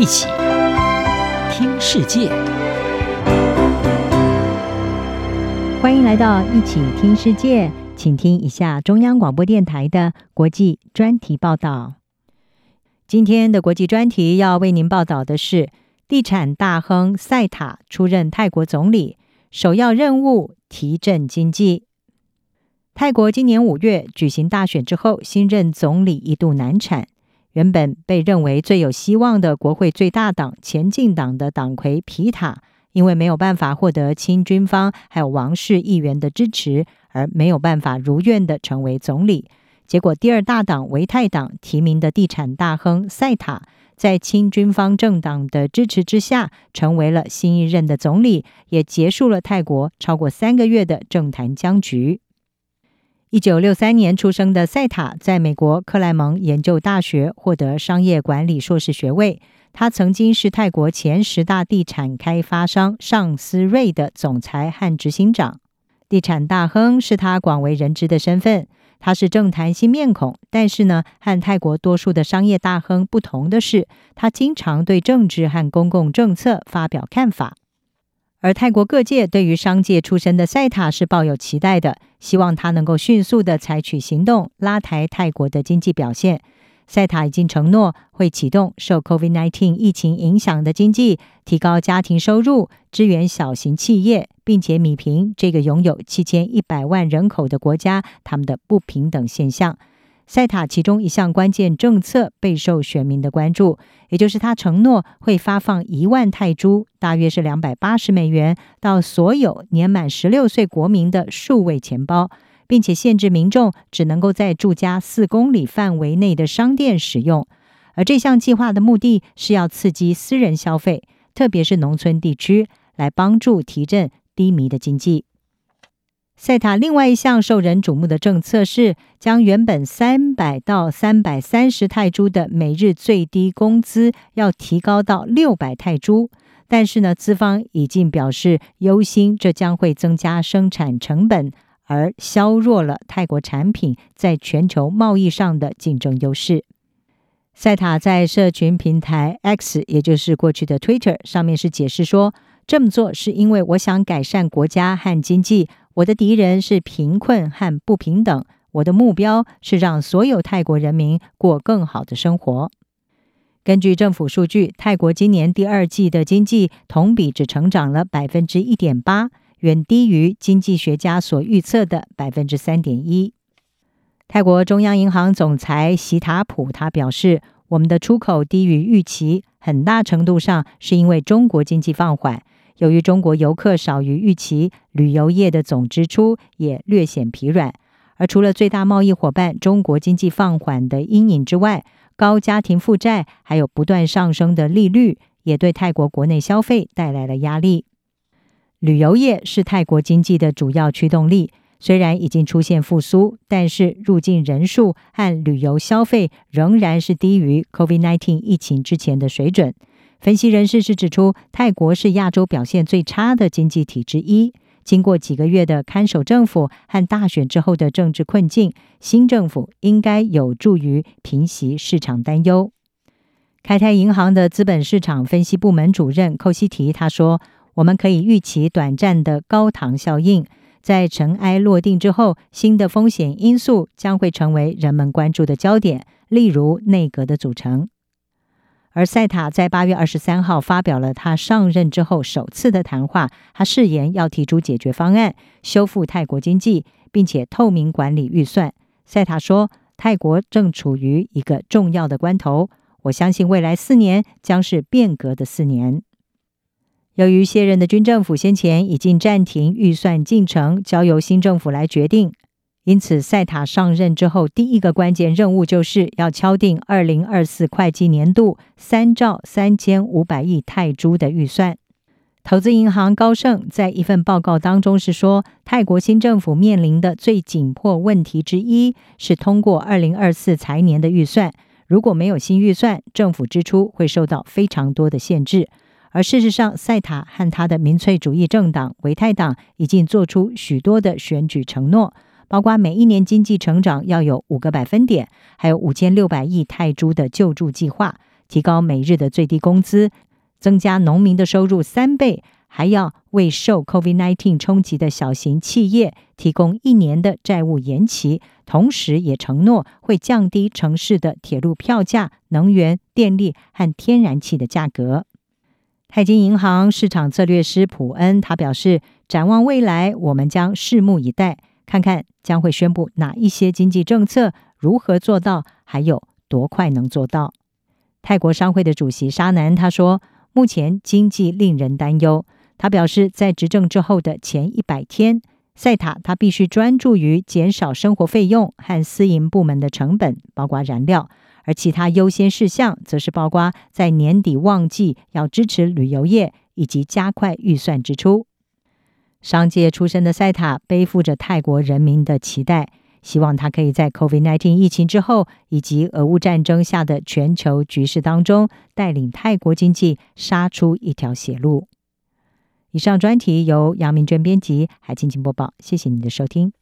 一起听世界，欢迎来到一起听世界，请听一下中央广播电台的国际专题报道。今天的国际专题要为您报道的是，地产大亨赛塔出任泰国总理，首要任务提振经济。泰国今年五月举行大选之后，新任总理一度难产。原本被认为最有希望的国会最大党前进党的党魁皮塔，因为没有办法获得亲军方还有王室议员的支持，而没有办法如愿的成为总理。结果，第二大党维泰党提名的地产大亨赛塔，在亲军方政党的支持之下，成为了新一任的总理，也结束了泰国超过三个月的政坛僵局。一九六三年出生的赛塔，在美国克莱蒙研究大学获得商业管理硕士学位。他曾经是泰国前十大地产开发商尚思瑞的总裁和执行长。地产大亨是他广为人知的身份。他是政坛新面孔，但是呢，和泰国多数的商业大亨不同的是，他经常对政治和公共政策发表看法。而泰国各界对于商界出身的赛塔是抱有期待的，希望他能够迅速的采取行动，拉抬泰国的经济表现。赛塔已经承诺会启动受 COVID-19 疫情影响的经济，提高家庭收入，支援小型企业，并且弭平这个拥有七千一百万人口的国家他们的不平等现象。塞塔其中一项关键政策备受选民的关注，也就是他承诺会发放一万泰铢，大约是两百八十美元，到所有年满十六岁国民的数位钱包，并且限制民众只能够在住家四公里范围内的商店使用。而这项计划的目的是要刺激私人消费，特别是农村地区，来帮助提振低迷的经济。赛塔另外一项受人瞩目的政策是，将原本三百到三百三十泰铢的每日最低工资要提高到六百泰铢。但是呢，资方已经表示忧心，这将会增加生产成本，而削弱了泰国产品在全球贸易上的竞争优势。赛塔在社群平台 X，也就是过去的 Twitter 上面是解释说，这么做是因为我想改善国家和经济。我的敌人是贫困和不平等。我的目标是让所有泰国人民过更好的生活。根据政府数据，泰国今年第二季的经济同比只成长了百分之一点八，远低于经济学家所预测的百分之三点一。泰国中央银行总裁席塔普他表示：“我们的出口低于预期，很大程度上是因为中国经济放缓。”由于中国游客少于预期，旅游业的总支出也略显疲软。而除了最大贸易伙伴中国经济放缓的阴影之外，高家庭负债还有不断上升的利率，也对泰国国内消费带来了压力。旅游业是泰国经济的主要驱动力，虽然已经出现复苏，但是入境人数和旅游消费仍然是低于 COVID-19 疫情之前的水准。分析人士是指出，泰国是亚洲表现最差的经济体之一。经过几个月的看守政府和大选之后的政治困境，新政府应该有助于平息市场担忧。开泰银行的资本市场分析部门主任寇西提他说：“我们可以预期短暂的高糖效应，在尘埃落定之后，新的风险因素将会成为人们关注的焦点，例如内阁的组成。”而赛塔在八月二十三号发表了他上任之后首次的谈话，他誓言要提出解决方案，修复泰国经济，并且透明管理预算。赛塔说：“泰国正处于一个重要的关头，我相信未来四年将是变革的四年。”由于卸任的军政府先前已经暂停预算进程，交由新政府来决定。因此，赛塔上任之后，第一个关键任务就是要敲定二零二四会计年度三兆三千五百亿泰铢的预算。投资银行高盛在一份报告当中是说，泰国新政府面临的最紧迫问题之一是通过二零二四财年的预算。如果没有新预算，政府支出会受到非常多的限制。而事实上，赛塔和他的民粹主义政党维泰党已经做出许多的选举承诺。包括每一年经济成长要有五个百分点，还有五千六百亿泰铢的救助计划，提高每日的最低工资，增加农民的收入三倍，还要为受 COVID-19 冲击的小型企业提供一年的债务延期，同时也承诺会降低城市的铁路票价、能源、电力和天然气的价格。泰金银行市场策略师普恩他表示，展望未来，我们将拭目以待，看看将会宣布哪一些经济政策，如何做到，还有多快能做到。泰国商会的主席沙南他说，目前经济令人担忧。他表示，在执政之后的前一百天，赛塔他必须专注于减少生活费用和私营部门的成本，包括燃料；而其他优先事项则是包括在年底旺季要支持旅游业，以及加快预算支出。商界出身的塞塔背负着泰国人民的期待，希望他可以在 COVID-19 疫情之后，以及俄乌战争下的全球局势当中，带领泰国经济杀出一条血路。以上专题由杨明娟编辑，海清清播报。谢谢你的收听。